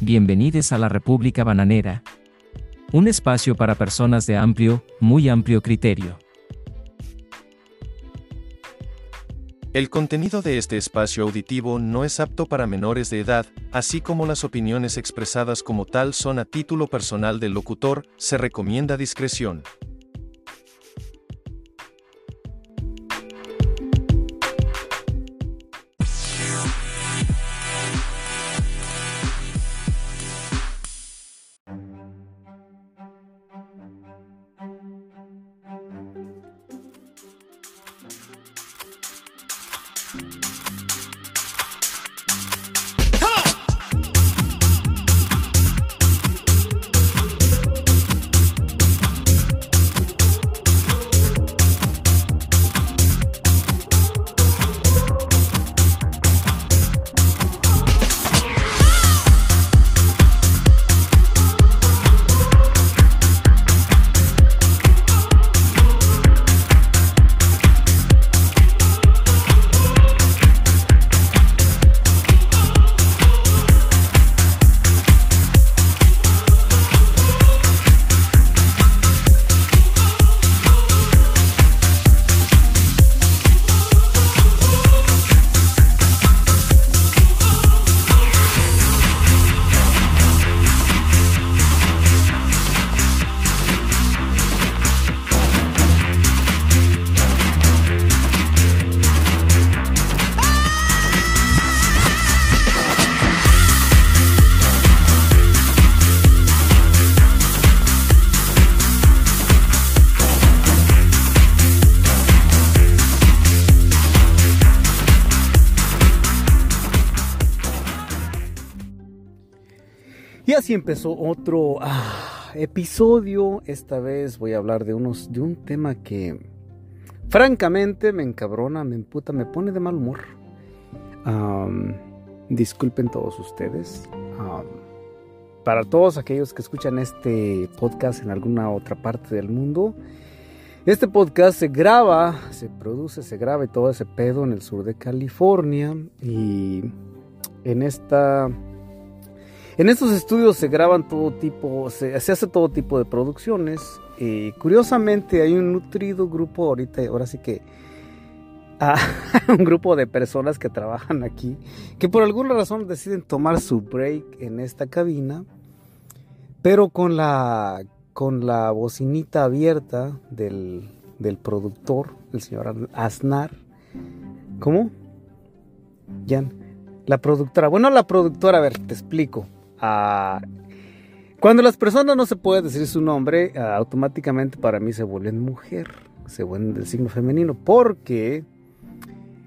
bienvenidos a la República Bananera. Un espacio para personas de amplio, muy amplio criterio. El contenido de este espacio auditivo no es apto para menores de edad, así como las opiniones expresadas como tal son a título personal del locutor, se recomienda discreción. Así empezó otro ah, episodio. Esta vez voy a hablar de, unos, de un tema que francamente me encabrona, me emputa, me pone de mal humor. disculpen todos ustedes. para todos aquellos que escuchan este podcast en alguna otra parte del mundo, este podcast se graba, se produce, se graba y todo ese pedo en el sur de California. Y en esta en estos estudios se graban todo tipo, se, hace todo tipo de producciones. Y curiosamente hay un nutrido grupo ahorita, ahora sí que ah, un grupo de personas que trabajan aquí, que por alguna razón deciden tomar su break en esta cabina, pero con la, con la bocinita abierta del, del productor, el señor Aznar. ¿Cómo? Jan. La productora. Bueno, la productora, a ver, te explico cuando las personas no se puede decir su nombre, automáticamente para mí se vuelven mujer, se vuelven del signo femenino, porque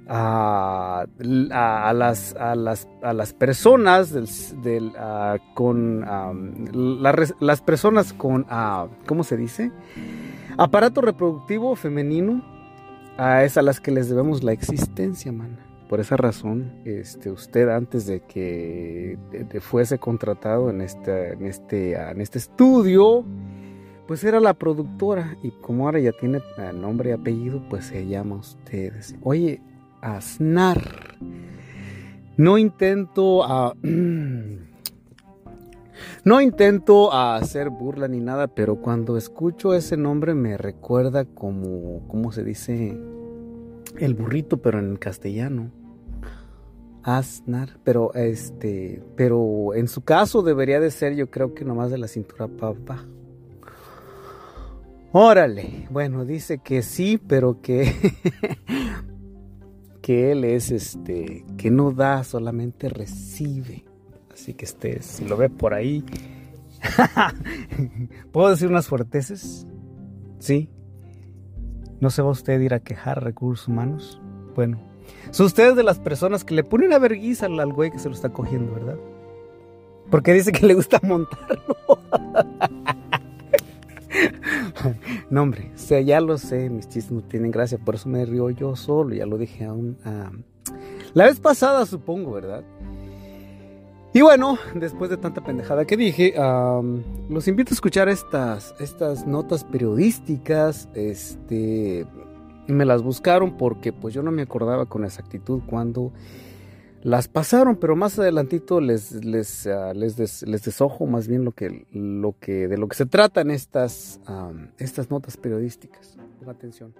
a, las, a, las, a las personas con las personas con, ¿cómo se dice? Aparato reproductivo femenino, a es a las que les debemos la existencia, man. Por esa razón, este, usted antes de que fuese contratado en este, en, este, en este estudio, pues era la productora y como ahora ya tiene eh, nombre y apellido, pues se llama usted. Oye, Aznar. No intento a... No intento hacer burla ni nada, pero cuando escucho ese nombre me recuerda como, ¿cómo se dice? El burrito, pero en castellano. Asnar, pero este, pero en su caso debería de ser, yo creo que nomás de la cintura para. Órale, bueno, dice que sí, pero que que él es este, que no da, solamente recibe. Así que este, si lo ve por ahí, ¿puedo decir unas fuerteces? Sí. ¿No se va usted a ir a quejar recursos humanos? Bueno, son ustedes de las personas que le ponen a vergüenza al güey que se lo está cogiendo, ¿verdad? Porque dice que le gusta montarlo. no, hombre, o sea, ya lo sé, mis chistes tienen gracia, por eso me río yo solo, ya lo dije aún. la vez pasada, supongo, ¿verdad? Y bueno, después de tanta pendejada que dije, los invito a escuchar estas, estas notas periodísticas, este, y me las buscaron porque pues yo no me acordaba con exactitud cuando las pasaron, pero más adelantito les, les, ah, les, desojo más bien lo que, lo que, de lo que se tratan estas, estas notas periodísticas. Ponga atención.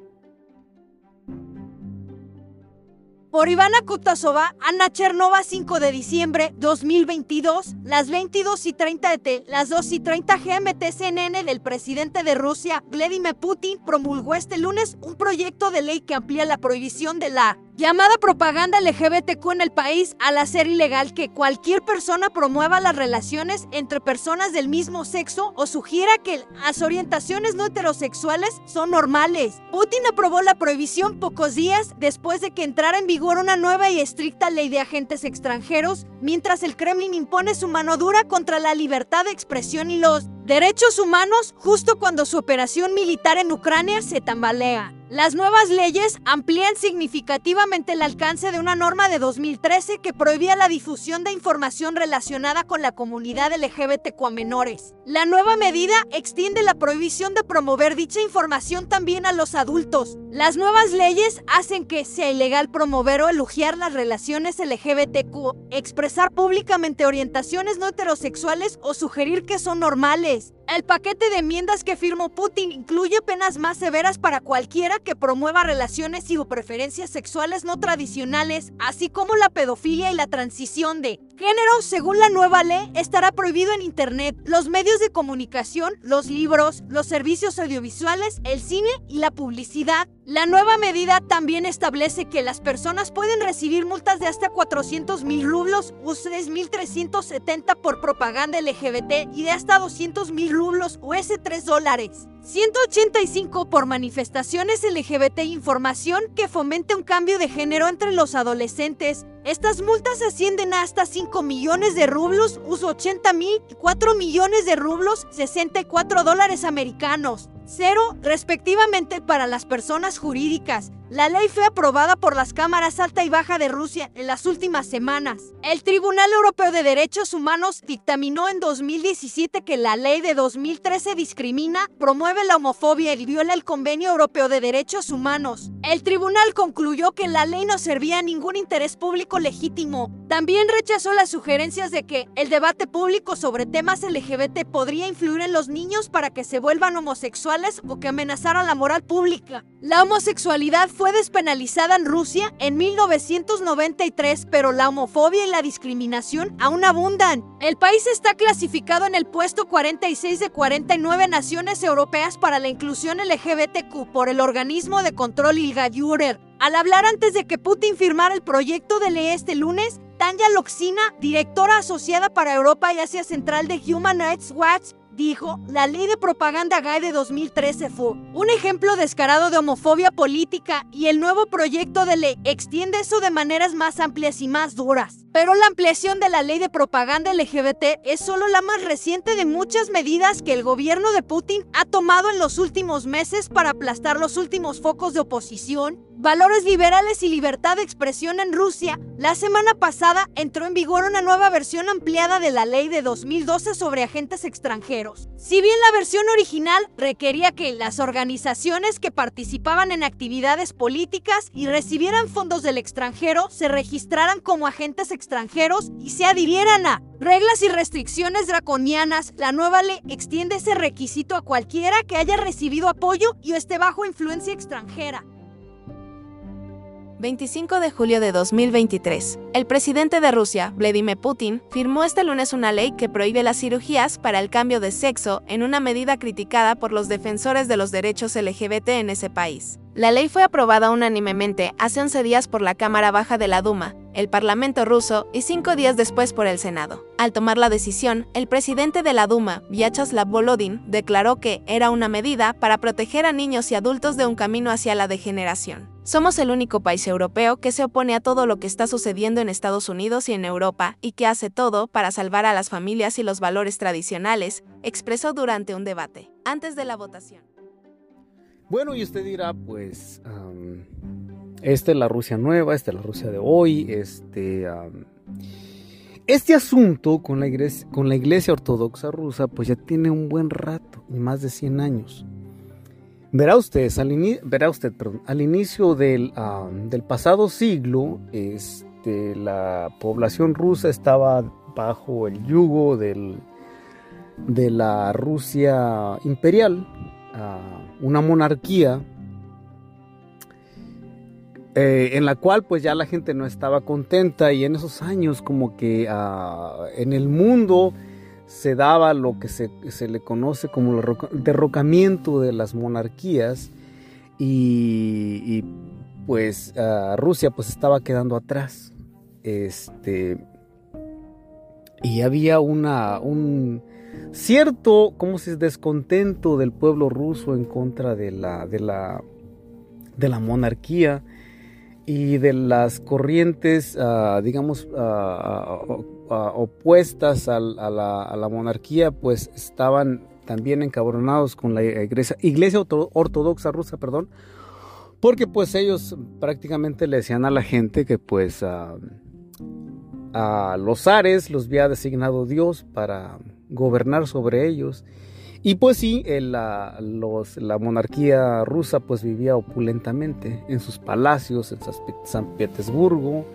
Por Ivana Kutasova, Ana Chernova, 5 de diciembre 2022, las 22 y 30 ET, las 2 y 30 GMT CNN del presidente de Rusia, Vladimir Putin, promulgó este lunes un proyecto de ley que amplía la prohibición de la Llamada propaganda LGBTQ en el país al hacer ilegal que cualquier persona promueva las relaciones entre personas del mismo sexo o sugiera que las orientaciones no heterosexuales son normales. Putin aprobó la prohibición pocos días después de que entrara en vigor una nueva y estricta ley de agentes extranjeros, mientras el Kremlin impone su mano dura contra la libertad de expresión y los derechos humanos justo cuando su operación militar en Ucrania se tambalea. Las nuevas leyes amplían significativamente el alcance de una norma de 2013 que prohibía la difusión de información relacionada con la comunidad LGBTQ a menores. La nueva medida extiende la prohibición de promover dicha información también a los adultos. Las nuevas leyes hacen que sea ilegal promover o elogiar las relaciones LGBTQ, expresar públicamente orientaciones no heterosexuales o sugerir que son normales. El paquete de enmiendas que firmó Putin incluye penas más severas para cualquiera que promueva relaciones y o preferencias sexuales no tradicionales, así como la pedofilia y la transición de género. Según la nueva ley, estará prohibido en Internet, los medios de comunicación, los libros, los servicios audiovisuales, el cine y la publicidad. La nueva medida también establece que las personas pueden recibir multas de hasta 400 mil rublos o 6.370 por propaganda LGBT y de hasta 200 mil rublos o ese 3 dólares. 185 por manifestaciones LGBT información que fomente un cambio de género entre los adolescentes. Estas multas ascienden a hasta 5 millones de rublos, uso 80 mil, 4 millones de rublos, 64 dólares americanos. Cero, respectivamente, para las personas jurídicas. La ley fue aprobada por las cámaras alta y baja de Rusia en las últimas semanas. El Tribunal Europeo de Derechos Humanos dictaminó en 2017 que la ley de 2013 discrimina, promueve la homofobia y viola el Convenio Europeo de Derechos Humanos. El tribunal concluyó que la ley no servía a ningún interés público legítimo. También rechazó las sugerencias de que el debate público sobre temas LGBT podría influir en los niños para que se vuelvan homosexuales o que amenazaran la moral pública. La homosexualidad fue despenalizada en Rusia en 1993, pero la homofobia y la discriminación aún abundan. El país está clasificado en el puesto 46 de 49 naciones europeas para la inclusión LGBTQ por el organismo de control Ilga Jurer. Al hablar antes de que Putin firmara el proyecto de ley este lunes, Tanya Loxina, directora asociada para Europa y Asia Central de Human Rights Watch, dijo, la ley de propaganda gay de 2013 fue un ejemplo descarado de homofobia política y el nuevo proyecto de ley extiende eso de maneras más amplias y más duras. Pero la ampliación de la ley de propaganda LGBT es solo la más reciente de muchas medidas que el gobierno de Putin ha tomado en los últimos meses para aplastar los últimos focos de oposición valores liberales y libertad de expresión en Rusia, la semana pasada entró en vigor una nueva versión ampliada de la ley de 2012 sobre agentes extranjeros. Si bien la versión original requería que las organizaciones que participaban en actividades políticas y recibieran fondos del extranjero se registraran como agentes extranjeros y se adhirieran a reglas y restricciones draconianas, la nueva ley extiende ese requisito a cualquiera que haya recibido apoyo y esté bajo influencia extranjera. 25 de julio de 2023, el presidente de Rusia, Vladimir Putin, firmó este lunes una ley que prohíbe las cirugías para el cambio de sexo en una medida criticada por los defensores de los derechos LGBT en ese país. La ley fue aprobada unánimemente hace 11 días por la Cámara Baja de la Duma, el Parlamento ruso y cinco días después por el Senado. Al tomar la decisión, el presidente de la Duma, Vyacheslav Volodin, declaró que era una medida para proteger a niños y adultos de un camino hacia la degeneración. Somos el único país europeo que se opone a todo lo que está sucediendo en Estados Unidos y en Europa y que hace todo para salvar a las familias y los valores tradicionales, expresó durante un debate, antes de la votación. Bueno, y usted dirá, pues, esta es la Rusia nueva, esta es la Rusia de hoy, este... este asunto con la, iglesia, ortodoxa rusa, pues ya tiene un buen rato, más de 100 años. Verá usted, al, verá usted, al inicio del, pasado siglo, este, la población rusa estaba bajo el yugo de la Rusia imperial, una monarquía eh, en la cual pues ya la gente no estaba contenta y en esos años como que ah, en el mundo se daba lo que se, le conoce como el derrocamiento de las monarquías y, pues ah, Rusia pues estaba quedando atrás. Este, y había una, un cierto, como si es descontento del pueblo ruso en contra de la, de la, de la monarquía y de las corrientes, ah, digamos, ah, ah, opuestas a, la, monarquía, pues estaban también encabronados con la iglesia, iglesia ortodoxa rusa, perdón, porque pues ellos prácticamente le decían a la gente que pues a los zares los había designado Dios para gobernar sobre ellos y pues sí, la, la monarquía rusa pues vivía opulentamente en sus palacios, en San Petersburgo.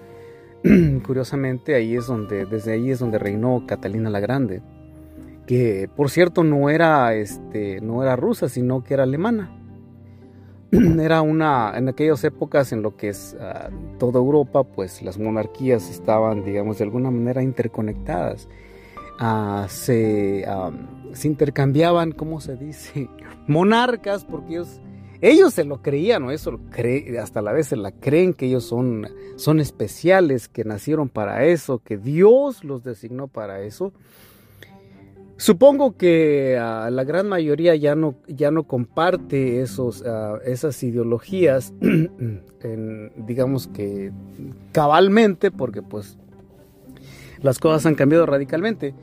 Curiosamente, ahí es donde, desde ahí es donde reinó Catalina la Grande, que por cierto no era, este, no era rusa, sino que era alemana. Era una, en aquellas épocas en lo que es ah, toda Europa, pues las monarquías estaban, digamos, de alguna manera interconectadas. Ah, se, se, intercambiaban, ¿cómo se dice? Monarcas, porque ellos, ellos se lo creían, o eso hasta la vez se la creen que ellos son, son especiales, que nacieron para eso, que Dios los designó para eso. Supongo que ah, la gran mayoría ya no, ya no comparte esos, ah, esas ideologías, digamos que cabalmente, porque pues las cosas han cambiado radicalmente.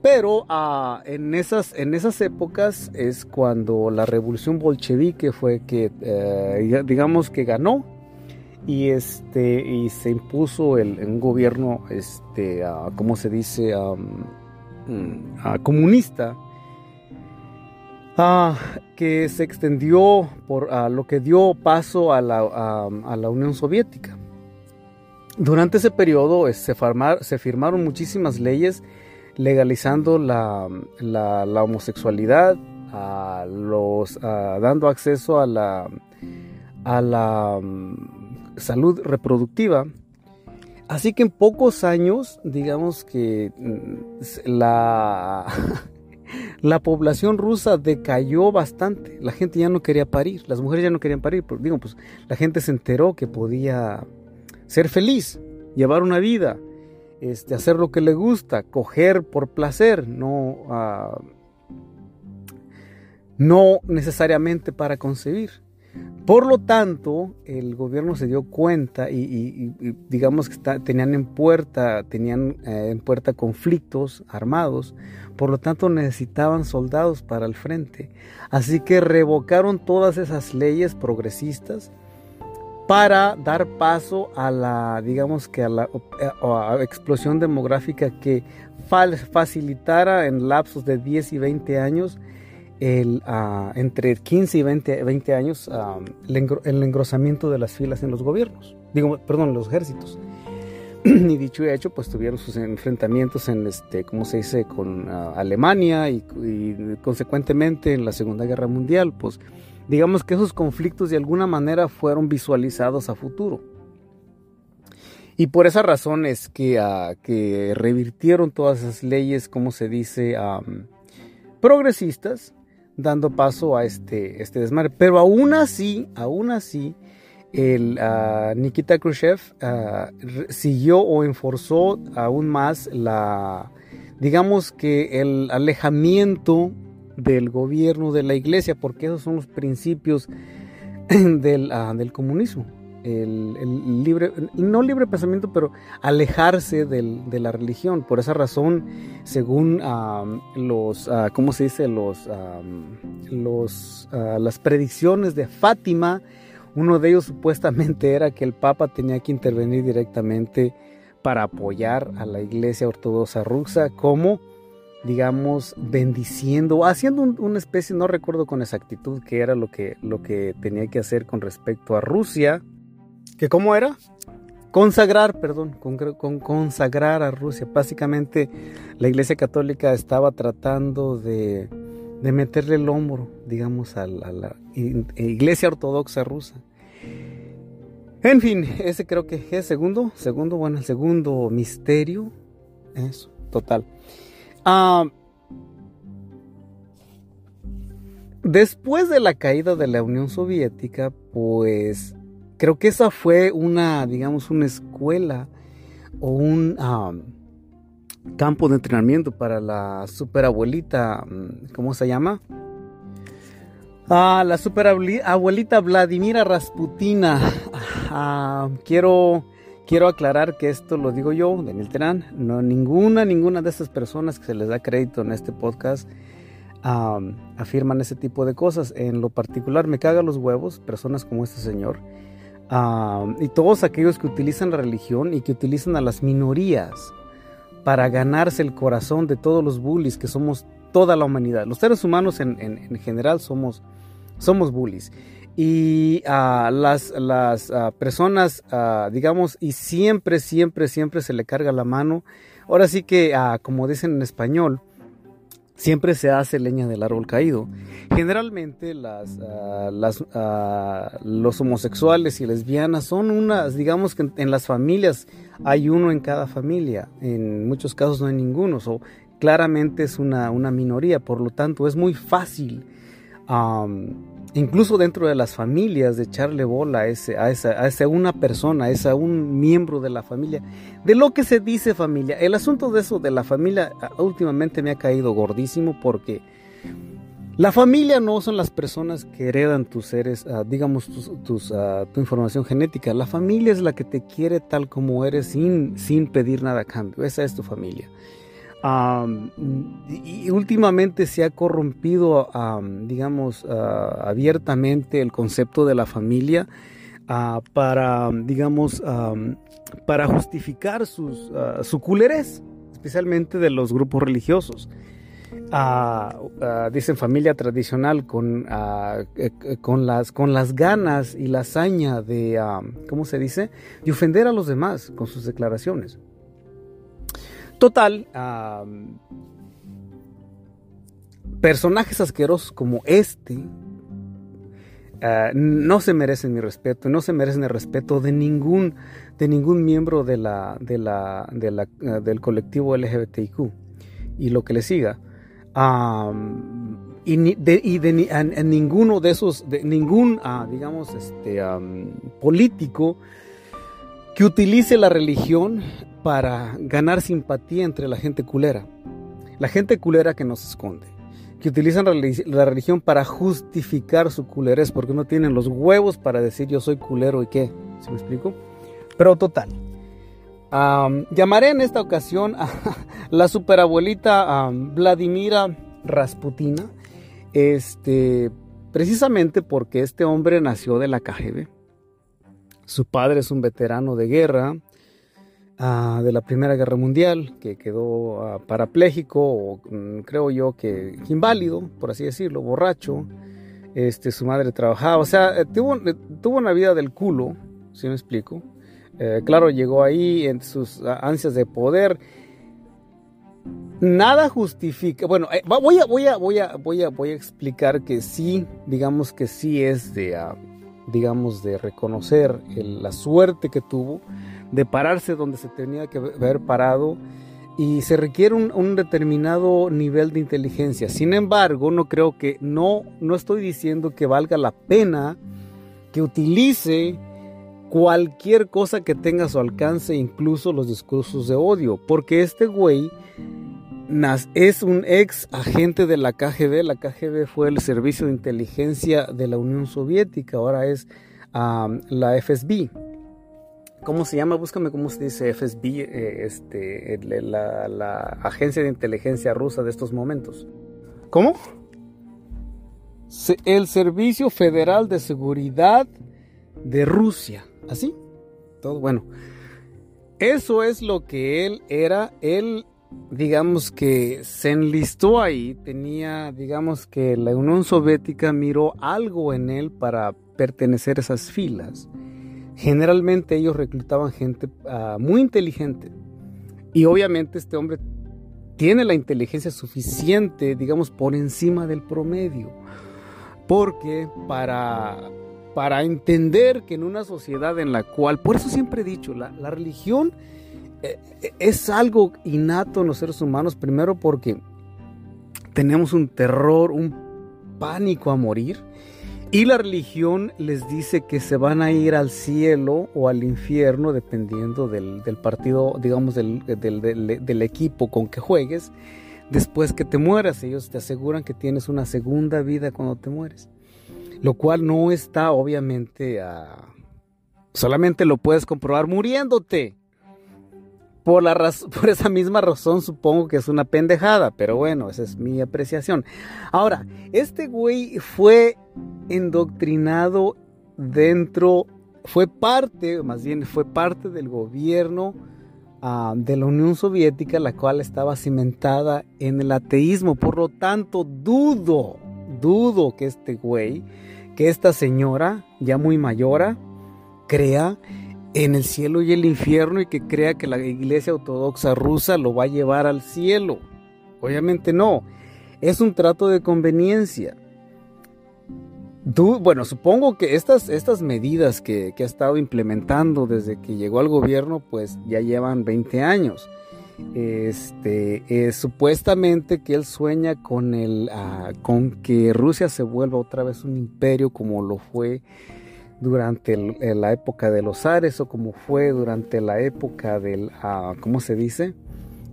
Pero ah, en, esas, en esas épocas es cuando la revolución bolchevique fue que, eh, digamos que ganó y, este, y se impuso el, un gobierno, este, ¿cómo se dice?, mm, comunista, que se extendió por lo que dio paso a la, a la Unión Soviética. Durante ese periodo se, se firmaron muchísimas leyes legalizando la, homosexualidad, a los, dando acceso a la, a la mm, salud reproductiva. Así que en pocos años, digamos que mm, la, la población rusa decayó bastante. La gente ya no quería parir, las mujeres ya no querían parir. Digo, pues la gente se enteró que podía ser feliz, llevar una vida, este, hacer lo que le gusta, coger por placer, no, ah, no necesariamente para concebir. Por lo tanto, el gobierno se dio cuenta y, digamos que tenían en puerta, tenían eh, en puerta conflictos armados, por lo tanto necesitaban soldados para el frente. Así que revocaron todas esas leyes progresistas para dar paso a la, digamos que a la explosión demográfica que facilitara en lapsos de 10 y 20 años, ah, entre 15 y 20, 20 años, ah, el, engrosamiento de las filas en los gobiernos, digo, perdón, en los ejércitos. y dicho y hecho, pues tuvieron sus enfrentamientos en, este, ¿cómo se dice?, con ah, Alemania y, consecuentemente en la Segunda Guerra Mundial, pues digamos que esos conflictos de alguna manera fueron visualizados a futuro. Y por esa razón es que, ah, que revirtieron todas esas leyes, como se dice, progresistas, dando paso a este, este desmadre. Pero aún así, aún así, el uh, Nikita Khrushchev ah, siguió o enforzó aún más la, digamos que el alejamiento del gobierno de la iglesia, porque esos son los principios del, ah, del comunismo. El, libre, no libre pensamiento, pero alejarse de la religión. Por esa razón, según los, uh, ¿cómo se dice? Los, los, las predicciones de Fátima, uno de ellos supuestamente era que el Papa tenía que intervenir directamente para apoyar a la iglesia ortodoxa rusa como digamos, bendiciendo, haciendo una especie, no recuerdo con exactitud qué era lo que, lo que tenía que hacer con respecto a Rusia. ¿Que cómo era? consagrar, perdón, con, consagrar a Rusia. Básicamente la Iglesia Católica estaba tratando de, meterle el hombro, digamos, a la, Iglesia Ortodoxa rusa. En fin, ese creo que es segundo, segundo, bueno, el segundo misterio, eso, total. Ah, después de la caída de la Unión Soviética, pues creo que esa fue una, digamos, una escuela o un campo de entrenamiento para la superabuelita, mm, ¿cómo se llama? Ah, la superabuelita Vladimira Rasputina. Ah, quiero, quiero aclarar que esto lo digo yo, Daniel Terán. No, ninguna, ninguna de estas personas que se les da crédito en este podcast afirman ese tipo de cosas. En lo particular, me caga los huevos personas como este señor y todos aquellos que utilizan la religión y que utilizan a las minorías para ganarse el corazón de todos los bullies que somos toda la humanidad. Los seres humanos en, general somos, somos bullies. Y las, las personas, digamos, y siempre, siempre, siempre se le carga la mano. Ahora sí que, como dicen en español, siempre se hace leña del árbol caído. Generalmente las, ah, los homosexuales y lesbianas son unas, digamos que en, las familias hay uno en cada familia, en muchos casos no hay ninguno, o claramente es una, una, minoría, por lo tanto es muy fácil incluso dentro de las familias, de echarle bola a, ese, a, esa, a esa una persona, a esa un miembro de la familia, de lo que se dice familia. El asunto de eso de la familia últimamente me ha caído gordísimo porque la familia no son las personas que heredan tus seres, ah, digamos, tus, ah, tu información genética. La familia es la que te quiere tal como eres sin, sin pedir nada a cambio. Esa es tu familia y últimamente se ha corrompido, digamos, ah, abiertamente el concepto de la familia ah, para, digamos, para justificar sus, uh, su culerez, especialmente de los grupos religiosos. dicen familia tradicional con, eh, con, las, con las ganas y la hazaña de, ¿cómo se dice?, de ofender a los demás con sus declaraciones. Total, personajes asquerosos como este ah, no se merecen mi respeto, no se merecen el respeto de ningún, de ningún miembro ah, del colectivo LGBTIQ y lo que le siga. y, de, ninguno de esos, ningún, ah, digamos, este, político que utilice la religión para ganar simpatía entre la gente culera. La gente culera que nos esconde. Que utilizan la religión para justificar su culerez porque no tienen los huevos para decir yo soy culero y qué. ¿Se me explico? Pero total. llamaré en esta ocasión a la superabuelita Vladimira Rasputina. Este, precisamente porque este hombre nació de la KGB su padre es un veterano de guerra ah, de la Primera Guerra Mundial que quedó uh, parapléjico o mm, creo yo que inválido, por así decirlo, borracho. Este, su madre trabajaba, o sea, eh, tuvo, eh, tuvo una vida del culo, si me explico. Eh, claro, llegó ahí en sus ah, ansias de poder. Nada justifica, bueno, voy, a, voy, a, voy, a, voy, a, voy a explicar que sí, digamos que sí es de, digamos, de reconocer la suerte que tuvo, de pararse donde se tenía que haber parado y se requiere un, determinado nivel de inteligencia. Sin embargo, no creo que, no, no estoy diciendo que valga la pena que utilice cualquier cosa que tenga a su alcance, incluso los discursos de odio, porque este güey es un ex agente de la KGB. La KGB fue el servicio de inteligencia de la Unión Soviética, ahora es la FSB. ¿Cómo se llama? Búscame cómo se dice FSB, eh, este, la, la, agencia de inteligencia rusa de estos momentos. ¿Cómo? El Servicio Federal de Seguridad de Rusia. ¿Así? Todo bueno. Eso es lo que él era. Él digamos que se enlistó ahí, tenía, digamos que la Unión Soviética miró algo en él para pertenecer a esas filas. generalmente ellos reclutaban gente ah, muy inteligente. Y obviamente este hombre tiene la inteligencia suficiente, digamos, por encima del promedio. Porque para, para entender que en una sociedad en la cual, por eso siempre he dicho, la, religión eh, es algo innato en los seres humanos, primero porque tenemos un terror, un pánico a morir. Y la religión les dice que se van a ir al cielo o al infierno dependiendo del, partido, digamos, del, del, equipo con que juegues. Después que te mueras, ellos te aseguran que tienes una segunda vida cuando te mueres. Lo cual no está obviamente. Solamente lo puedes comprobar muriéndote. Por, la por esa misma razón supongo que es una pendejada, pero bueno, esa es mi apreciación. Ahora, este güey fue endoctrinado dentro, fue parte, más bien fue parte del gobierno ah, de la Unión Soviética, la cual estaba cimentada en el ateísmo. Por lo tanto, dudo, dudo que este güey, que esta señora, ya muy mayora, crea en el cielo y el infierno y que crea que la iglesia ortodoxa rusa lo va a llevar al cielo. Obviamente no, es un trato de conveniencia bueno, supongo que estas, estas medidas que, ha estado implementando desde que llegó al gobierno, pues ya llevan 20 años. Este, eh, supuestamente que él sueña con, el, ah, con que Rusia se vuelva otra vez un imperio como lo fue durante la época de los Ares o como fue durante la época del, uh, ¿cómo se dice?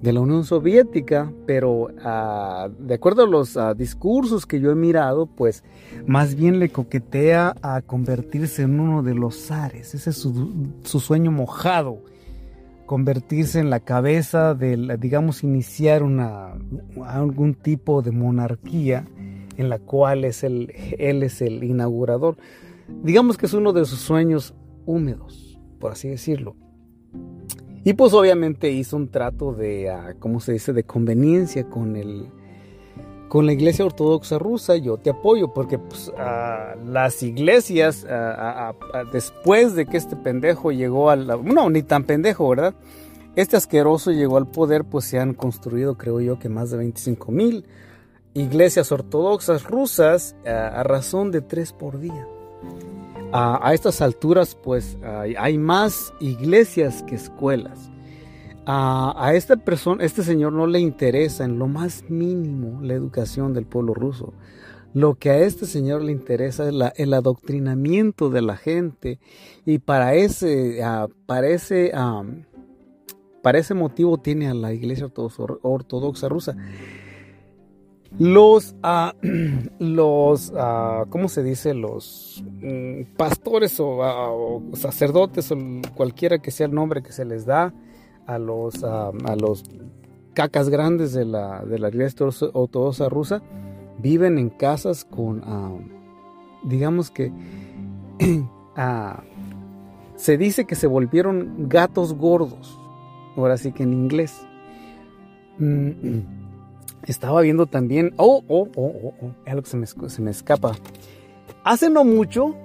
de la Unión Soviética, pero ah, de acuerdo a los ah, discursos que yo he mirado, pues más bien le coquetea a convertirse en uno de los zares. Ese es su, sueño mojado, convertirse en la cabeza del, digamos, iniciar una, algún tipo de monarquía en la cual es él es el inaugurador. Digamos que es uno de sus sueños húmedos, por así decirlo. Y pues obviamente hizo un trato de, ah, ¿cómo se dice?, de conveniencia con el, con la iglesia ortodoxa rusa, yo te apoyo, porque pues, ah, las iglesias, ah, después de que este pendejo llegó al... No, ni tan pendejo, ¿verdad? Este asqueroso llegó al poder, pues se han construido, creo yo, que más de 25 mil iglesias ortodoxas rusas a razón de tres por día a, estas alturas pues hay, más iglesias que escuelas. A, esta persona, este señor no le interesa en lo más mínimo la educación del pueblo ruso. Lo que a este señor le interesa es el adoctrinamiento de la gente y para ese, para ese, para ese motivo tiene a la iglesia ortodoxa rusa. Los, uh, los uh, ¿cómo se dice? Los mm, pastores ah, o, sacerdotes o cualquiera que sea el nombre que se les da a los, a los cacas grandes de la, de la iglesia ortodoxa rusa viven en casas con, digamos que, se dice que se volvieron gatos gordos, ahora sí que en inglés. Mm, mm estaba viendo también, oh, oh, oh, oh, oh algo que se me, se me escapa. Hace no mucho,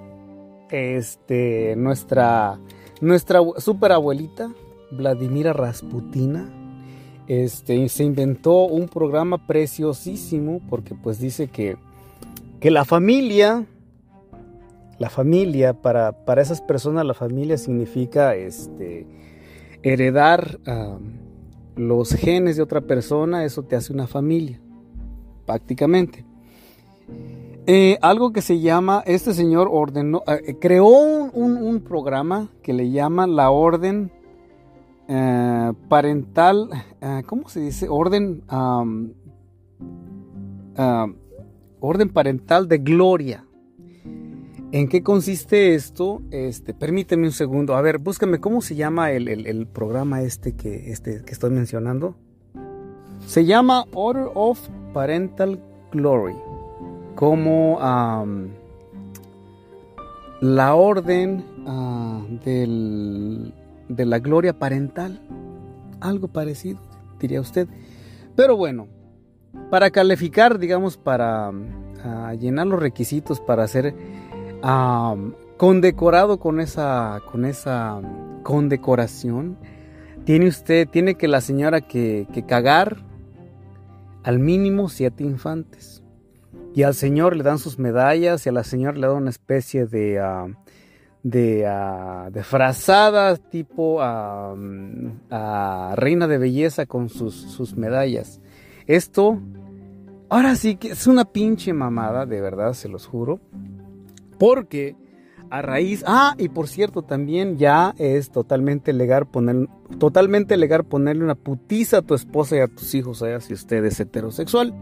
este, nuestra, nuestra super abuelita, Vladimira Rasputina, este, se inventó un programa preciosísimo porque pues dice que, que la familia, la familia, para, para esas personas la familia significa este, heredar los genes de otra persona, eso te hace una familia, prácticamente. Eh, algo que se llama, este señor ordenó, eh, creó un, programa que le llama la orden eh, parental, ¿cómo se dice? Orden, orden parental de gloria. ¿En qué consiste esto? Este, permíteme un segundo. A ver, búscame cómo se llama el, programa este que, este que estoy mencionando. Se llama Order of Parental Glory. Como la orden ah, de la gloria parental. Algo parecido, diría usted. Pero bueno, para calificar, digamos, para ah, llenar los requisitos para hacer condecorado con esa, con esa condecoración, tiene usted, tiene que la señora que, cagar al mínimo siete infantes. Y al señor le dan sus medallas y a la señora le dan una especie de, ah, de, uh, de, frazada tipo uh, reina de belleza con sus, sus medallas. Esto, ahora sí que es una pinche mamada, de verdad, se los juro. Porque a raíz, ah, y por cierto, también ya es totalmente legal poner, totalmente legal ponerle una putiza a tu esposa y a tus hijos, allá si usted es heterosexual.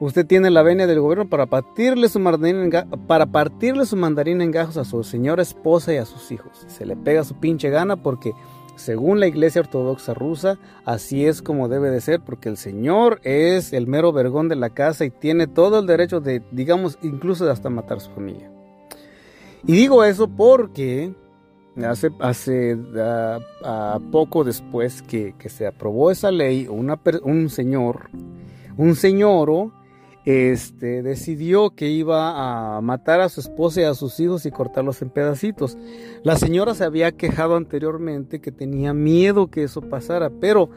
Usted tiene la venia del gobierno para partirle su mandarín en, para partirle su en gajos a su señora esposa y a sus hijos. Se le pega su pinche gana porque según la iglesia ortodoxa rusa, así es como debe de ser, porque el Señor es el mero vergón de la casa y tiene todo el derecho de, digamos, incluso hasta matar a su familia. Y digo eso porque hace, hace poco después que, se aprobó esa ley, un señor, un señor, este, decidió que iba a matar a su esposa y a sus hijos y cortarlos en pedacitos. La señora se había quejado anteriormente que tenía miedo que eso pasara, pero,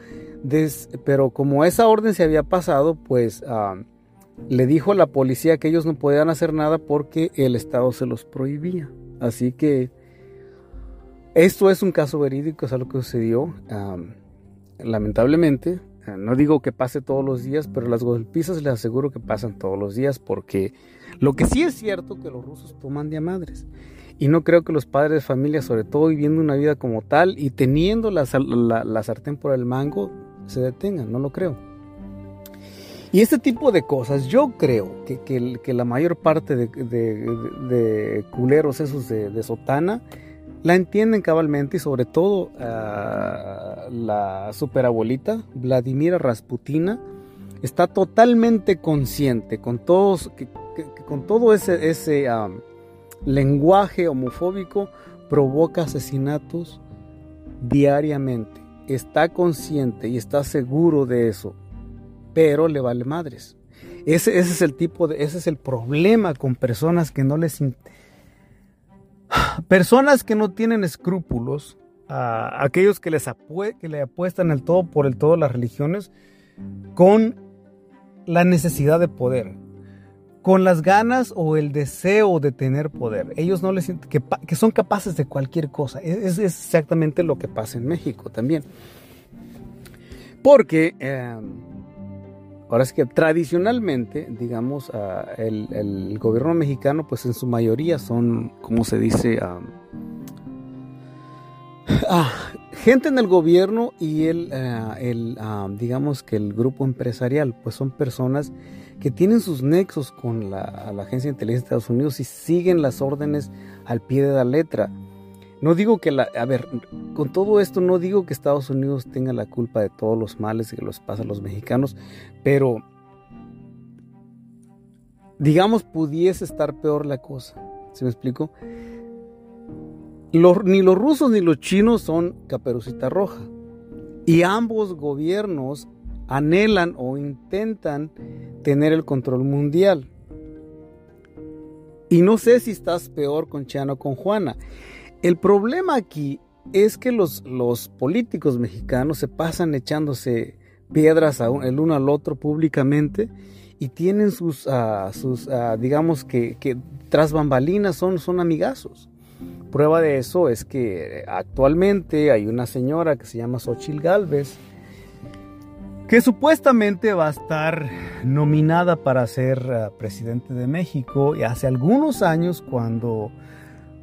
pero como esa orden se había pasado, pues... Ah, le dijo a la policía que ellos no podían hacer nada porque el Estado se los prohibía. Así que esto es un caso verídico, es algo que sucedió. lamentablemente, eh, no digo que pase todos los días, pero las golpizas les aseguro que pasan todos los días porque lo que sí es cierto que los rusos toman de madres. Y no creo que los padres de familia, sobre todo viviendo una vida como tal y teniendo la, la sartén por el mango, se detengan, no lo creo. Y este tipo de cosas, yo creo que, que, la mayor parte de, culeros esos de, sotana la entienden cabalmente y sobre todo ah, la superabuelita Vladimira Rasputina está totalmente consciente con, todos, que, con todo ese, ese lenguaje homofóbico provoca asesinatos diariamente. Está consciente y está seguro de eso pero le vale madres. Ese, es el tipo de, ese es el problema con personas que no les personas que no tienen escrúpulos, aquellos que les que le apuestan el todo por el todo las religiones con la necesidad de poder, con las ganas o el deseo de tener poder. Ellos no les que, son capaces de cualquier cosa. Es, es, exactamente lo que pasa en México también. Porque eh, Ahora es que tradicionalmente, digamos, ah, el, gobierno mexicano, pues en su mayoría son, como se dice, ah, ah, gente en el gobierno y el, el digamos que el grupo empresarial, pues son personas que tienen sus nexos con la, Agencia de Inteligencia de Estados Unidos y siguen las órdenes al pie de la letra. No digo que la, a ver, con todo esto no digo que Estados Unidos tenga la culpa de todos los males que los pasan los mexicanos, pero digamos pudiese estar peor la cosa. ¿Se me explico? ni los rusos ni los chinos son caperucita roja. Y ambos gobiernos anhelan o intentan tener el control mundial. Y no sé si estás peor con Chano o con Juana. El problema aquí es que los, los políticos mexicanos se pasan echándose piedras el uno al otro públicamente y tienen sus, ah, sus ah, digamos que, tras bambalinas son, son amigazos. Prueba de eso es que actualmente hay una señora que se llama Xochil Galvez que supuestamente va a estar nominada para ser ah, presidente de México y hace algunos años cuando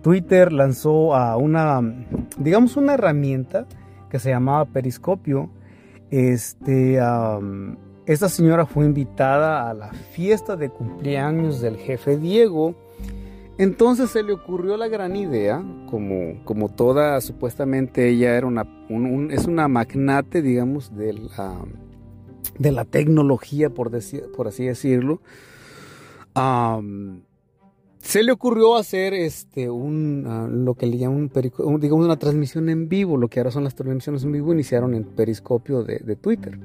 Twitter lanzó a una, digamos, una herramienta que se llamaba Periscopio. Este, esta señora fue invitada a la fiesta de cumpleaños del jefe Diego. Entonces se le ocurrió la gran idea, como, como toda, supuestamente ella era una, es una magnate, digamos, de la, de la tecnología, por, decir, por así decirlo se le ocurrió hacer este un ah, lo que le llaman un, digamos una transmisión en vivo lo que ahora son las transmisiones en vivo iniciaron en periscopio de, Twitter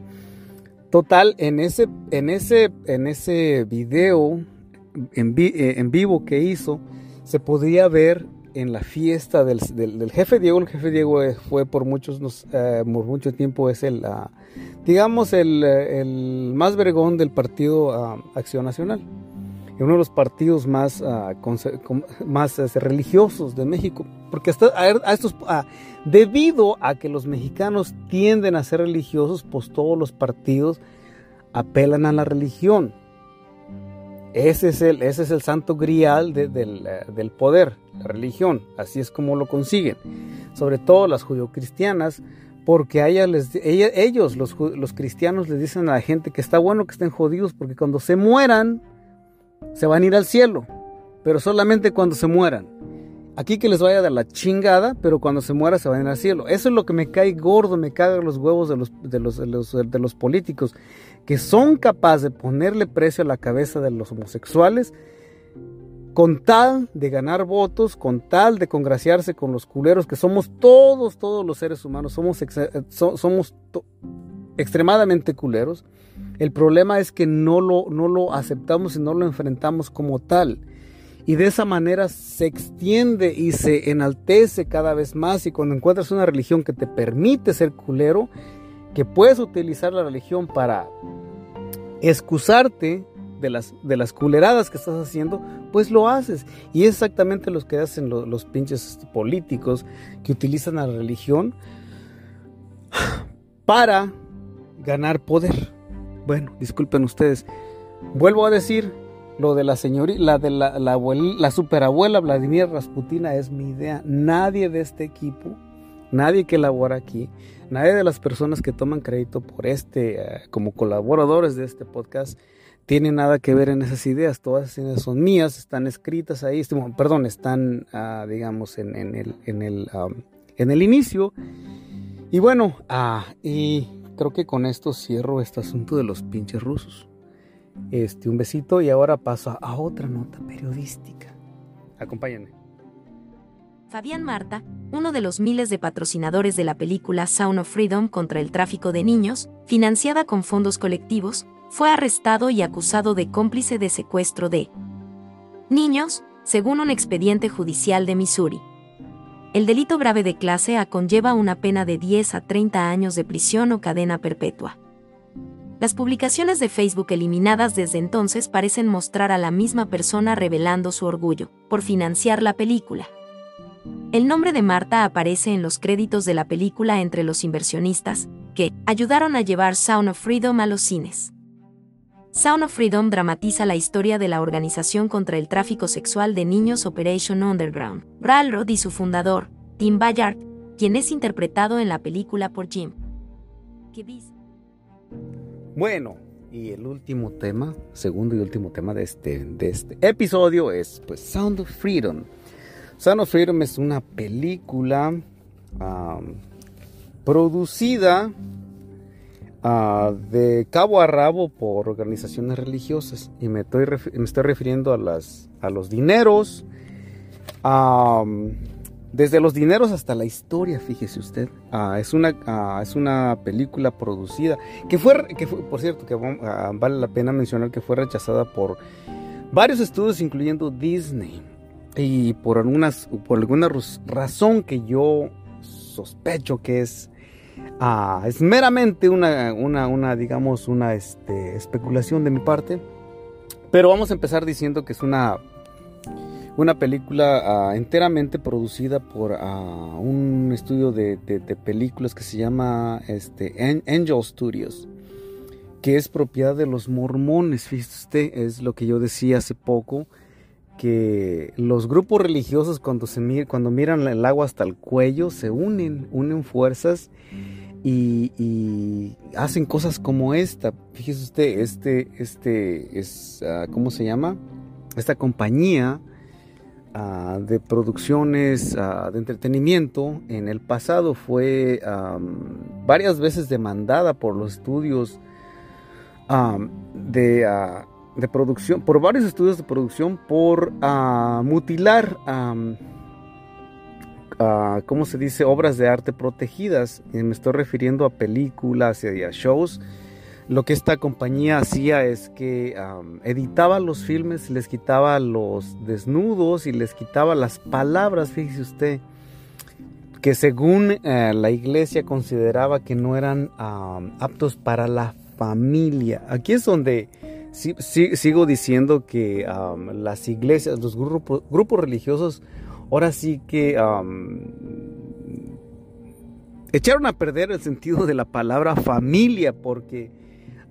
total en ese en ese en ese video en, eh, en, vivo que hizo se podía ver en la fiesta del, jefe Diego. El jefe Diego eh, fue por muchos eh, por mucho tiempo es el ah, digamos el, más vergón del partido ah, Acción Nacional. Uno de los partidos más, ah, más este, religiosos de México. Porque a, estos, debido a que los mexicanos tienden a ser religiosos, pues todos los partidos apelan a la religión. Ese es el, ese es el santo grial eh, del, poder, la religión. Así es como lo consiguen. Sobre todo las judio-cristianas, porque les, ellos, los, los, cristianos, les dicen a la gente que está bueno que estén jodidos, porque cuando se mueran, se van a ir al cielo. Pero solamente cuando se mueran. Aquí que les vaya a dar la chingada, pero cuando se muera se van a ir al cielo. Eso es lo que me cae gordo, me cagan los huevos de los, de los, de los, de los políticos que son capaces de ponerle precio a la cabeza de los homosexuales con tal de ganar votos, con tal de congraciarse con los culeros que somos todos, todos los seres humanos, somos, somos extremadamente culeros. El problema es que no lo, no lo aceptamos y no lo enfrentamos como tal. Y de esa manera se extiende y se enaltece cada vez más. Y cuando encuentras una religión que te permite ser culero, que puedes utilizar la religión para excusarte de las, de las culeradas que estás haciendo, pues lo haces. Y es exactamente lo que hacen los, pinches políticos que utilizan la religión para ganar poder. Bueno, disculpen ustedes. Vuelvo a decir, lo de la señorita, la de la, la, la superabuela Vladimir Rasputina es mi idea. Nadie de este equipo, nadie que labora aquí, Nadie de las personas que toman crédito por este, eh, como colaboradores de este podcast, tiene nada que ver en esas ideas. Todas esas ideas son mías, están escritas ahí, perdón, están, ah, digamos, en, el, en, el, en el inicio. Y bueno, ah, y creo que con esto cierro este asunto de los pinches rusos. Este, un besito y ahora paso a otra nota periodística. Acompáñenme. Fabián Marta, uno de los miles de patrocinadores de la película Sound of Freedom contra el tráfico de niños, financiada con fondos colectivos, fue arrestado y acusado de cómplice de secuestro de niños, según un expediente judicial de Missouri. El delito grave de clase A conlleva una pena de 10 a 30 años de prisión o cadena perpetua. Las publicaciones de Facebook eliminadas desde entonces parecen mostrar a la misma persona revelando su orgullo por financiar la película. El nombre de Marta aparece en los créditos de la película entre los inversionistas, que ayudaron a llevar Sound of Freedom a los cines. Sound of Freedom dramatiza la historia de la organización contra el tráfico sexual de niños Operation Underground, Rod y su fundador, Tim Ballard, quien es interpretado en la película por Jim. Bueno, y el último tema, segundo y último tema de este, de este episodio es pues Sound of Freedom. Son of Freedom es una película producida ah, de cabo a rabo por organizaciones religiosas y me estoy, me estoy refiriendo a, las, a los dineros, desde los dineros hasta la historia, fíjese usted. Ah, es, una, ah, es una película producida que fue, que fue por cierto, que vale la pena mencionar que fue rechazada por varios estudios, incluyendo Disney. Y por, algunas, por alguna razón que yo sospecho que es, ah, es meramente una, una, digamos, una este, especulación de mi parte. Pero vamos a empezar diciendo que es una, una película ah, enteramente producida por ah, un estudio de, películas que se llama este, Angel Studios, que es propiedad de los mormones. Es lo que yo decía hace poco que los grupos religiosos cuando, se cuando miran el agua hasta el cuello se unen, unen fuerzas y, hacen cosas como esta. Fíjese usted, este, este es, ah, ¿cómo se llama? Esta compañía ah, de producciones ah, de entretenimiento en el pasado fue varias veces demandada por los estudios de de producción, por varios estudios de producción, por uh, mutilar, um, ¿cómo se dice?, obras de arte protegidas. Y me estoy refiriendo a películas y a shows. lo que esta compañía hacía es que editaba los filmes, les quitaba los desnudos y les quitaba las palabras, fíjese usted, que según eh, la iglesia consideraba que no eran aptos para la familia. Aquí es donde sigo diciendo que las iglesias, los grupos, grupos religiosos, ahora sí que echaron a perder el sentido de la palabra familia porque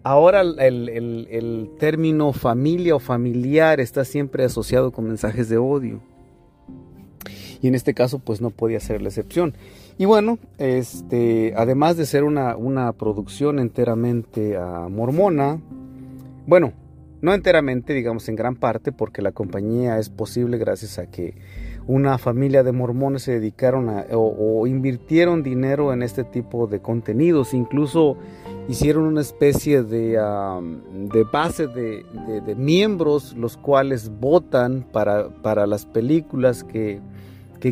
Ahora el, término familia o familiar está siempre asociado con mensajes de odio. Y en este caso pues no podía ser la excepción. Y bueno, este, además de ser una, producción enteramente uh, mormona, bueno, no enteramente, digamos en gran parte, porque la compañía es posible gracias a que una familia de mormones se dedicaron a, o invirtieron dinero en este tipo de contenidos. Incluso hicieron una especie de, base de, miembros los cuales votan para, las películas que,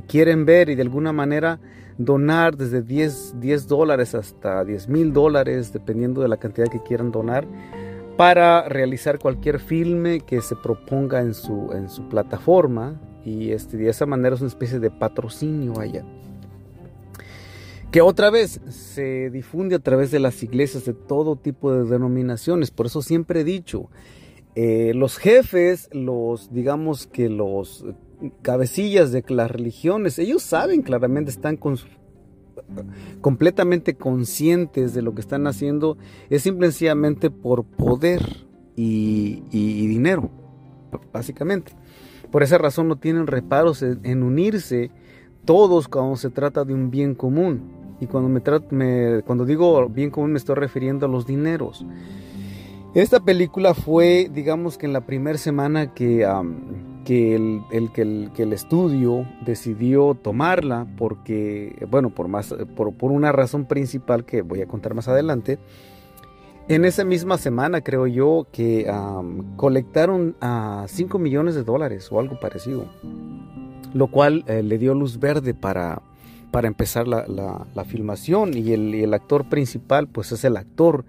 quieren ver y de alguna manera donar desde 10, 10 dólares hasta 10 mil dólares, dependiendo de la cantidad que quieran donar, para realizar cualquier filme que se proponga en su, en su plataforma. Y este, de esa manera es una especie de patrocinio allá que otra vez se difunde a través de las iglesias de todo tipo de denominaciones. Por eso siempre he dicho, eh, los jefes, los, digamos que los cabecillas de las religiones, ellos saben claramente, están completamente conscientes de lo que están haciendo, es simplemente por poder y, dinero, básicamente. Por esa razón no tienen reparos en unirse todos cuando se trata de un bien común. Y cuando, me, cuando digo bien común me estoy refiriendo a los dineros. Esta película fue, digamos que en la primera semana que, que, el, que, el, que, el, estudio decidió tomarla, porque, bueno, por, más, por, por, una razón principal que voy a contar más adelante, en esa misma semana creo yo que colectaron a 5 millones de dólares o algo parecido, lo cual eh, le dio luz verde para, para empezar la, la, filmación y el, el, actor principal pues es el actor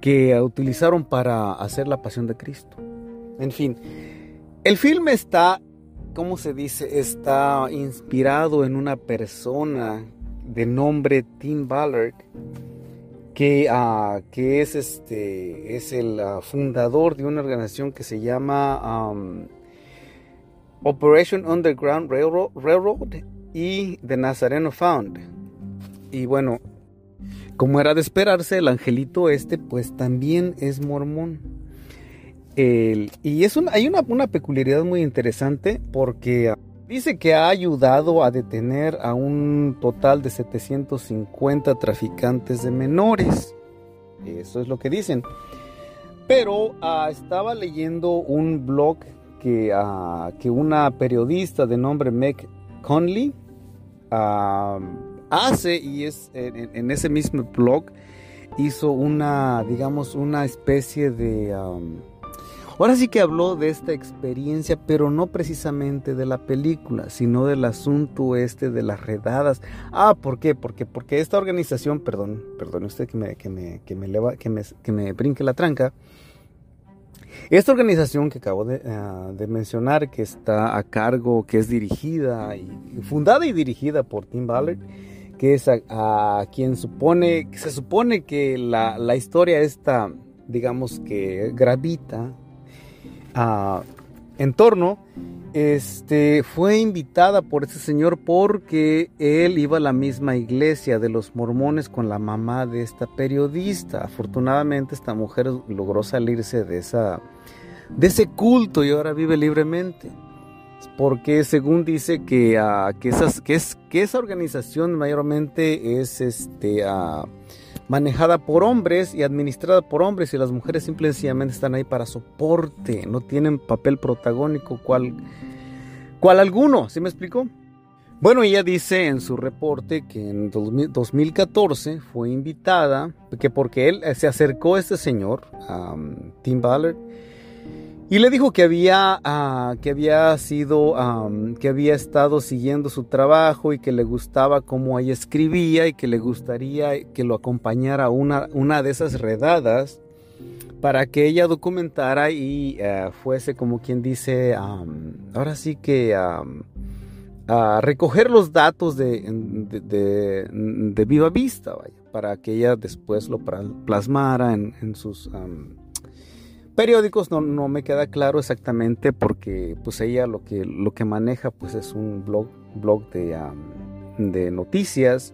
que utilizaron para hacer la pasión de Cristo. En fin, el filme está, ¿cómo se dice? Está inspirado en una persona de nombre Tim Ballard que, que es, este, es el uh, fundador de una organización que se llama um, Operation Underground Railroad, Railroad y The Nazareno Found. Y bueno, como era de esperarse, el angelito este pues también es mormón. Y es hay una, una, peculiaridad muy interesante porque ah, dice que ha ayudado a detener a un total de 750 traficantes de menores. Eso es lo que dicen. Pero ah, estaba leyendo un blog que, ah, que una periodista de nombre Meg Conley hace y es en, ese mismo blog hizo una, digamos, una especie de... ahora sí que habló de esta experiencia, pero no precisamente de la película, sino del asunto este de las redadas. Ah, ¿por qué? Porque, porque esta organización, perdón, perdón usted que me, que me, que me, que me, que me brinque la tranca, esta organización que acabo de, mencionar, que está a cargo, que es dirigida, y, fundada y dirigida por Tim Ballard, que es a, quien supone, se supone que la, la, historia esta, digamos que gravita uh, en torno este, fue invitada por ese señor porque él iba a la misma iglesia de los mormones con la mamá de esta periodista. Afortunadamente esta mujer logró salirse de, esa, de ese culto y ahora vive libremente. Porque según dice que, uh, que, esas, que, es, que esa organización mayormente es este, uh, manejada por hombres y administrada por hombres y las mujeres simplemente están ahí para soporte, no tienen papel protagónico cual, cual alguno, ¿sí me explico? Bueno, ella dice en su reporte que en 2014 fue invitada, que porque él se acercó a este señor, a Tim Ballard, y le dijo que había, ah, que había sido, que había estado siguiendo su trabajo y que le gustaba cómo ella escribía y que le gustaría que lo acompañara una, una de esas redadas para que ella documentara y eh, fuese como quien dice, ahora sí que a recoger los datos de, de, viva vista, para que ella después lo plasmara en, sus periódicos. No, no, me queda claro exactamente porque pues ella lo que, lo que maneja pues es un blog, blog de, de noticias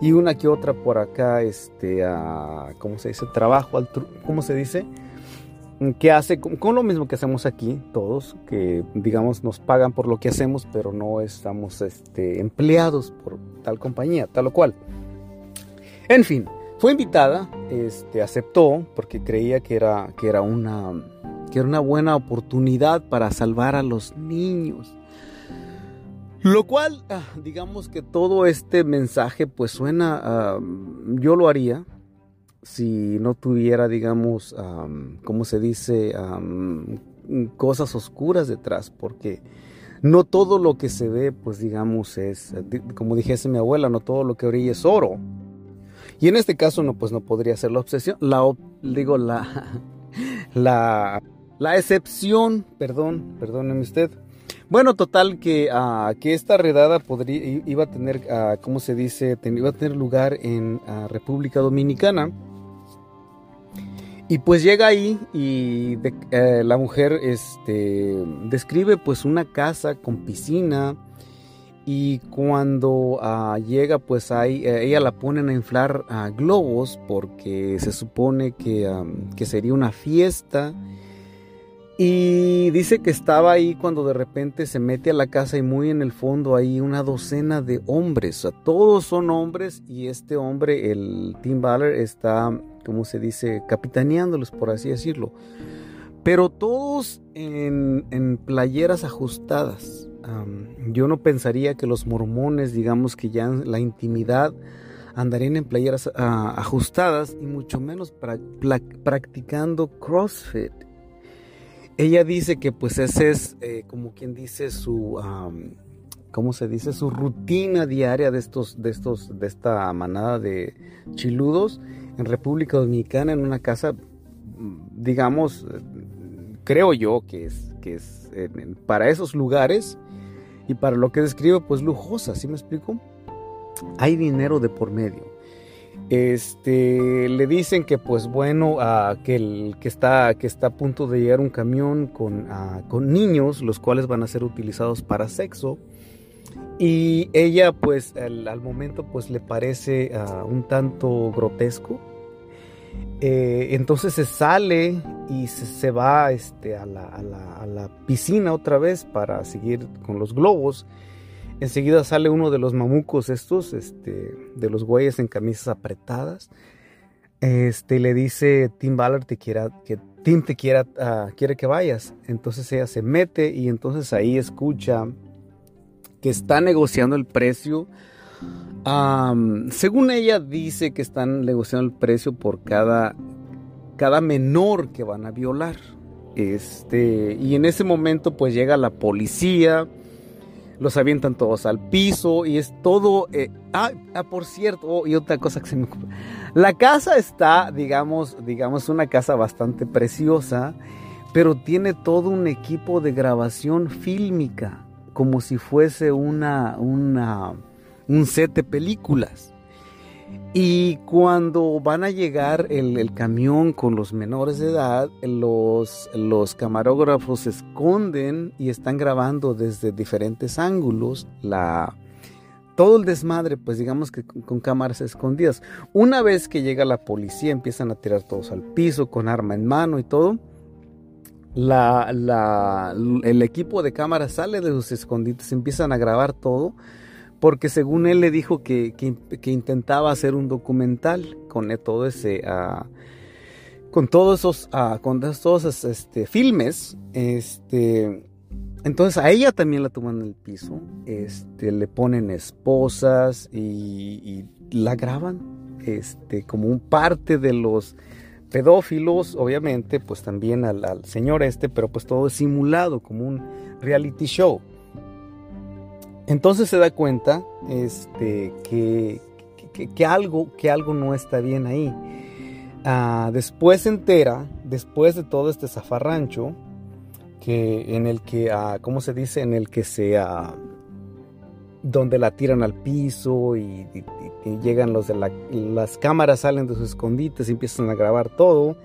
y una que otra por acá, este, ¿cómo se dice? Trabajo, ¿cómo se dice? Que hace con, lo mismo que hacemos aquí, todos, que digamos nos pagan por lo que hacemos, pero no estamos este, empleados por tal compañía, tal o cual. En fin, fue invitada, este, aceptó porque creía que era, que era, una, que era una buena oportunidad para salvar a los niños. Lo cual, ah, digamos que todo este mensaje pues suena, yo lo haría si no tuviera, digamos, ¿cómo se dice? cosas oscuras detrás, porque no todo lo que se ve, pues digamos, es, como dijese mi abuela, no todo lo que brilla es oro. Y en este caso, no, pues no podría ser la obsesión, la, digo, la, la, la excepción, perdón, perdóneme usted, bueno, total que, uh, que esta redada podría, iba a tener, uh, ¿cómo se dice? iba a tener lugar en uh, República Dominicana. Y pues llega ahí y eh, la mujer este, describe pues una casa con piscina y cuando llega pues ahí eh, ella la ponen a inflar globos porque se supone que, que sería una fiesta y dice que estaba ahí cuando de repente se mete a la casa y muy en el fondo hay una docena de hombres. O sea, todos son hombres y este hombre, el Tim Baller, está, como se dice, capitaneándolos, por así decirlo. Pero todos en, playeras ajustadas. Yo no pensaría que los mormones, digamos que ya en la intimidad, andarían en playeras ah, ajustadas y mucho menos practicando CrossFit. Ella dice que pues ese es eh, como quien dice su, ¿cómo se dice? Su rutina diaria de estos, de estos, de esta manada de chiludos en República Dominicana en una casa, digamos, creo yo que es, que es para esos lugares y para lo que describe pues lujosa, ¿sí me explico? Hay dinero de por medio. Este, le dicen que pues bueno, que, el, que, está, que está a punto de llegar un camión con, con niños, los cuales van a ser utilizados para sexo. Y ella pues al, momento pues le parece un tanto grotesco. Eh, entonces se sale y se, va este, a, la, piscina otra vez para seguir con los globos. Enseguida sale uno de los mamucos estos, este, de los güeyes en camisas apretadas. Este, le dice Tim Ballard que Tim te ah, quiere que vayas. Entonces ella se mete y entonces ahí escucha que está negociando el precio. Según ella dice que están negociando el precio por cada, cada menor que van a violar. Este, y en ese momento pues llega la policía los avientan todos al piso y es todo... Eh, ah, ah, por cierto, oh, y otra cosa que se me ocurre. La casa está, digamos, digamos, una casa bastante preciosa, pero tiene todo un equipo de grabación fílmica, como si fuese una, una, un set de películas. Y cuando van a llegar el, camión con los menores de edad, los, los camarógrafos se esconden y están grabando desde diferentes ángulos la, todo el desmadre, pues digamos que con, cámaras escondidas. Una vez que llega la policía, empiezan a tirar todos al piso con arma en mano y todo. La, la, el equipo de cámaras sale de sus escondites, empiezan a grabar todo porque según él le dijo que, intentaba hacer un documental con todo ese, ah, con todos esos, uh, con todos esos este, filmes, este, entonces a ella también la toman en el piso, este, le ponen esposas y, la graban, este, como un parte de los pedófilos, obviamente, pues también al, al señor este, pero pues todo es simulado como un reality show. Entonces se da cuenta este, que, que, algo, que algo no está bien ahí. Ah, después se entera después de todo este zafarrancho, que en el que, uh, ¿cómo se dice? En el que se, uh, donde la tiran al piso y, llegan los de la, las cámaras, salen de sus escondites y empiezan a grabar todo.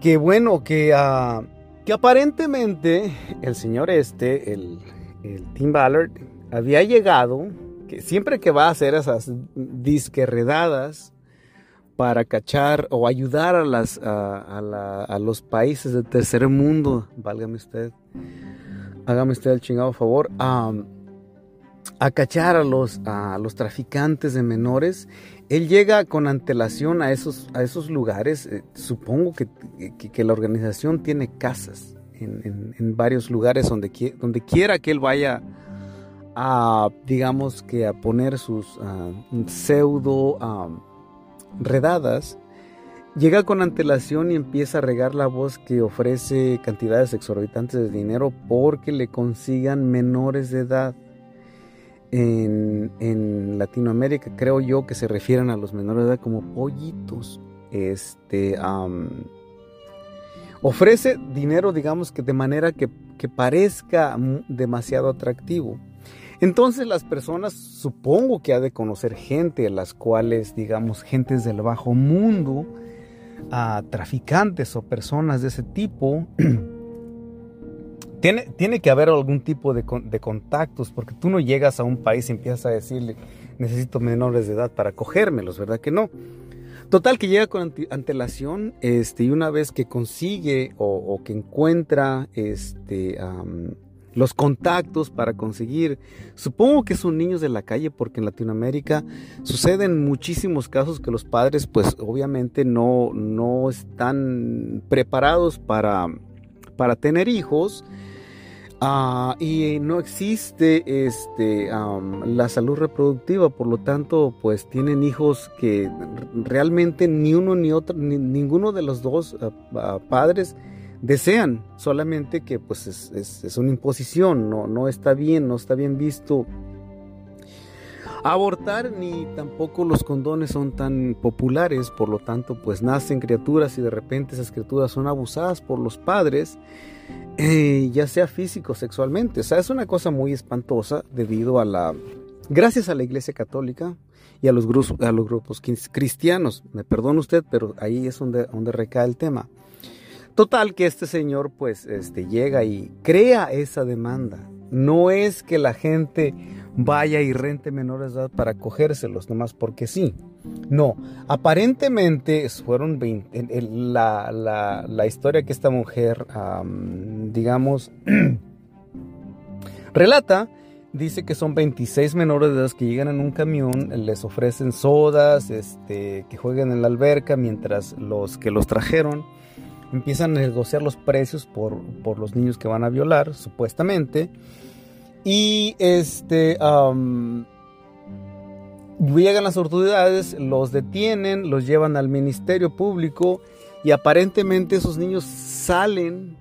Que bueno, que, uh, que aparentemente el señor este, el, el Tim Ballard, había llegado, que siempre que va a hacer esas disquerredadas, para cachar o ayudar a, los países del tercer mundo, válgame usted, hágame usted el chingado favor, a, a cachar a los, a los traficantes de menores. Él llega con antelación a esos, a esos lugares. Eh, supongo que, que, que, la organización tiene casas en, en, en varios lugares donde, donde quiera que él vaya a, digamos que a poner sus uh, pseudo... Uh, redadas, llega con antelación y empieza a regar la voz que ofrece cantidades exorbitantes de dinero porque le consigan menores de edad. En, en, Latinoamérica creo yo que se refieren a los menores de edad como pollitos. Este ofrece dinero, digamos que de manera que, que parezca demasiado atractivo. Entonces las personas supongo que ha de conocer gente, las cuales, digamos, gentes del bajo mundo, a traficantes o personas de ese tipo, tiene, tiene, que haber algún tipo de, de, contactos, porque tú no llegas a un país y empiezas a decirle, necesito menores de edad para cogérmelos, ¿verdad que no? Total que llega con antelación, este, y una vez que consigue o, que encuentra este, los contactos para conseguir. Supongo que son niños de la calle porque en Latinoamérica suceden muchísimos casos que los padres pues obviamente no, no están preparados para, para tener hijos. Uh, y no existe este, la salud reproductiva, por lo tanto, pues tienen hijos que realmente ni uno ni otro, ni, ninguno de los dos uh, uh, padres desean, solamente que pues es, es, una imposición, no, no está bien, no está bien visto abortar ni tampoco los condones son tan populares, por lo tanto pues nacen criaturas y de repente esas criaturas son abusadas por los padres, eh, ya sea físico o sexualmente, o sea, es una cosa muy espantosa debido a la, gracias a la Iglesia Católica y a los grupos, a los grupos cristianos, me perdona usted, pero ahí es donde, donde recae el tema. Total que este señor pues este, llega y crea esa demanda. No es que la gente vaya y rente menores de edad para cogérselos, nomás porque sí. No, aparentemente fueron 20, la, la, la, historia que esta mujer, digamos, relata, dice que son 26 menores de edad que llegan en un camión, les ofrecen sodas, este, que jueguen en la alberca, mientras los que los trajeron empiezan a negociar los precios por, por los niños que van a violar, supuestamente. Y este llegan las autoridades, los detienen, los llevan al ministerio público y aparentemente esos niños salen,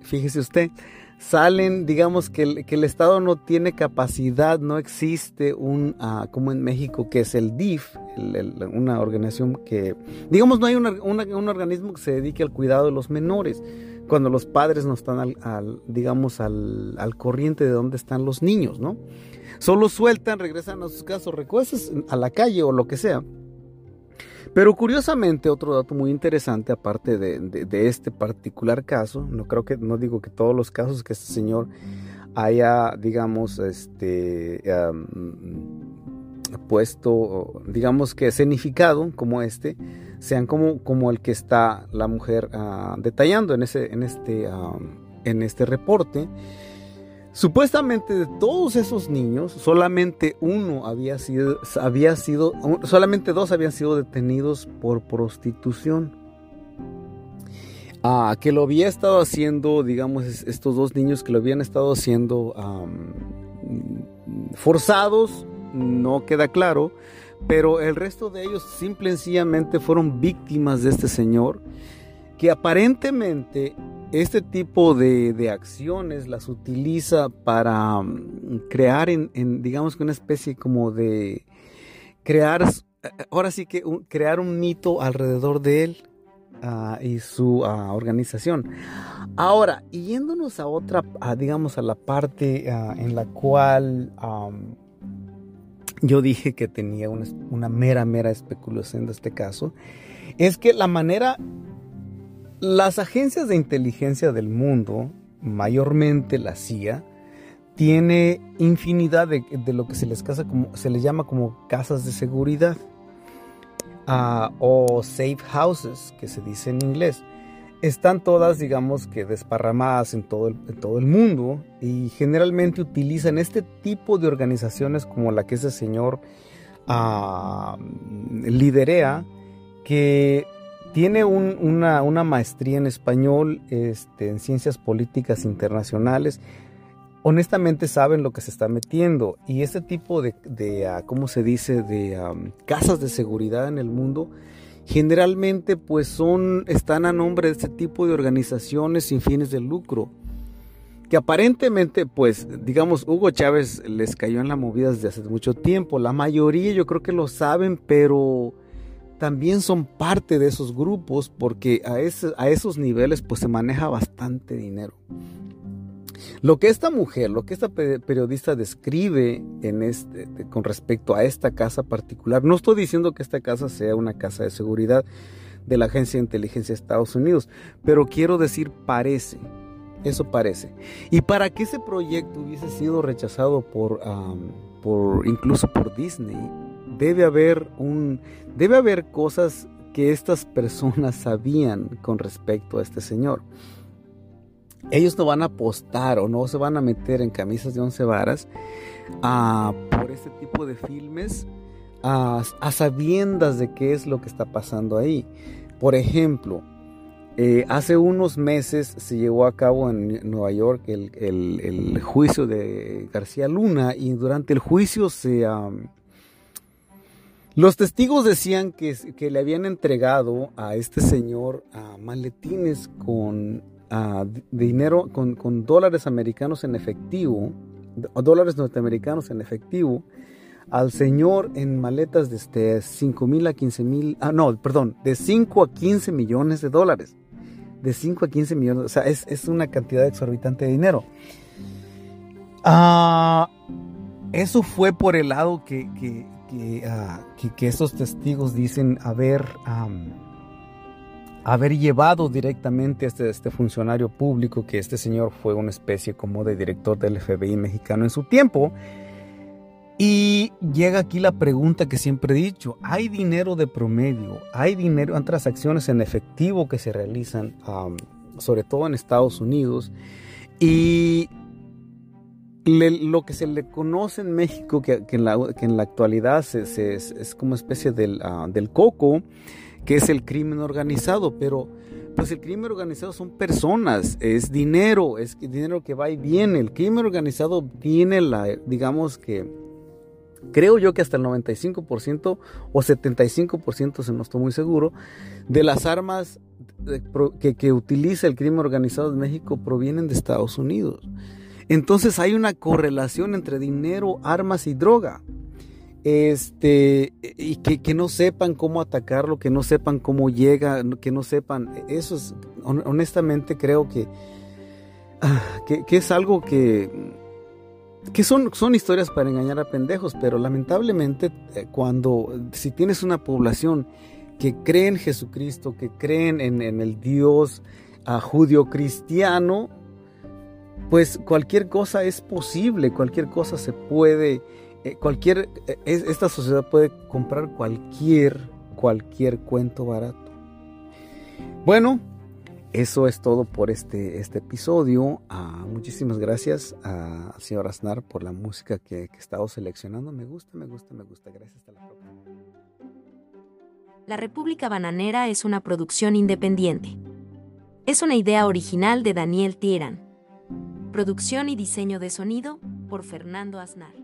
fíjese usted, salen, digamos que el, que el, Estado no tiene capacidad, no existe un, uh, como en México, que es el DIF, una organización que, digamos, no hay una, una, un organismo que se dedique al cuidado de los menores, cuando los padres no están, al, al digamos, al, al, corriente de dónde están los niños, ¿no? Solo sueltan, regresan a sus casas, recuestas a la calle o lo que sea. Pero curiosamente, otro dato muy interesante, aparte de, este particular caso, no creo que, no digo que todos los casos que este señor haya, digamos, este, um, puesto, digamos que escenificado como este, sean como, como el que está la mujer uh, detallando en, ese, en, este, uh, en este reporte. Supuestamente de todos esos niños, solamente uno había sido, había sido, solamente dos habían sido detenidos por prostitución. Ah, que lo había estado haciendo, digamos, estos dos niños que lo habían estado haciendo forzados, no queda claro, pero el resto de ellos simple y sencillamente fueron víctimas de este señor que aparentemente este tipo de, de, acciones las utiliza para um, crear en, digamos que una especie como de crear ahora sí que un, crear un mito alrededor de él ah, y su ah, organización. Ahora, yéndonos a otra, digamos, a la parte en la cual yo dije que tenía una, una, mera, mera especulación de este caso, es que la manera, las agencias de inteligencia del mundo, mayormente la CIA, tiene infinidad de, lo que se les, casa como, se les llama como casas de seguridad ah, o safe houses, que se dice en inglés. Están todas, digamos que desparramadas en todo el, mundo y generalmente utilizan este tipo de organizaciones como la que ese señor uh, liderea, que tiene una, una, maestría en español, este, en ciencias políticas internacionales honestamente saben lo que se está metiendo. Y este tipo de, de ah, ¿cómo se dice?, de casas de seguridad en el mundo, generalmente pues son, están a nombre de este tipo de organizaciones sin fines de lucro. Que aparentemente, pues, digamos, Hugo Chávez les cayó en la movida desde hace mucho tiempo. La mayoría yo creo que lo saben, pero también son parte de esos grupos porque a, esos niveles pues se maneja bastante dinero. Lo que esta mujer, lo que esta periodista describe este, con respecto a esta casa particular, no estoy diciendo que esta casa sea una casa de seguridad de la Agencia de Inteligencia de Estados Unidos, pero quiero decir parece, eso parece. Y para que ese proyecto hubiese sido rechazado por incluso por Disney, debe haber un, debe haber cosas que estas personas sabían con respecto a este señor ellos no van a apostar o no se van a meter en camisas de once varas ah, por este tipo de filmes a sabiendas de qué es lo que está pasando ahí. Por ejemplo, eh, hace unos meses se llevó a cabo en Nueva York el, juicio de García Luna y durante el juicio se... los testigos decían que, que, le habían entregado a este señor maletines con dinero con, dólares americanos en efectivo, dólares norteamericanos en efectivo, al señor en maletas de este 5 mil a 15 mil, ah, no, perdón, de 5 a 15 millones de dólares. De 5 a 15 millones, o sea, es, una cantidad exorbitante de dinero. Ah, eso fue por el lado que, que, que, ah, esos testigos dicen haber haber llevado directamente a este, este, funcionario público, que este señor fue una especie como de director del FBI mexicano en su tiempo. Y llega aquí la pregunta que siempre he dicho, ¿hay dinero de promedio? ¿Hay dinero, en transacciones en efectivo que se realizan, sobre todo en Estados Unidos? Y lo que se le conoce en México, que, en, la, actualidad es como especie del, ah, del coco, que es el crimen organizado, pero pues el crimen organizado son personas, es dinero, es dinero que va y viene. El crimen organizado tiene la, digamos que, creo yo que hasta el 95% o 75%, se no estoy muy seguro, de las armas que, que utiliza el crimen organizado de México provienen de Estados Unidos. Entonces hay una correlación entre dinero, armas y droga. Este, y que, no sepan cómo atacarlo, que no sepan cómo llega, que no sepan, eso es, honestamente creo que, ah, que, es algo que, que son, son historias para engañar a pendejos, pero lamentablemente eh, cuando, si tienes una población que cree en Jesucristo, que creen en, el Dios uh, judío cristiano, pues cualquier cosa es posible, cualquier cosa se puede eh, cualquier, eh, esta sociedad puede comprar cualquier, cualquier cuento barato. Bueno, eso es todo por este, este episodio. Ah, muchísimas gracias a señor Aznar por la música que, que he estado seleccionando. Me gusta, me gusta, me gusta. Gracias. Hasta la próxima. La República Bananera es una producción independiente. Es una idea original de Daniel Tieran. Producción y diseño de sonido por Fernando Aznar.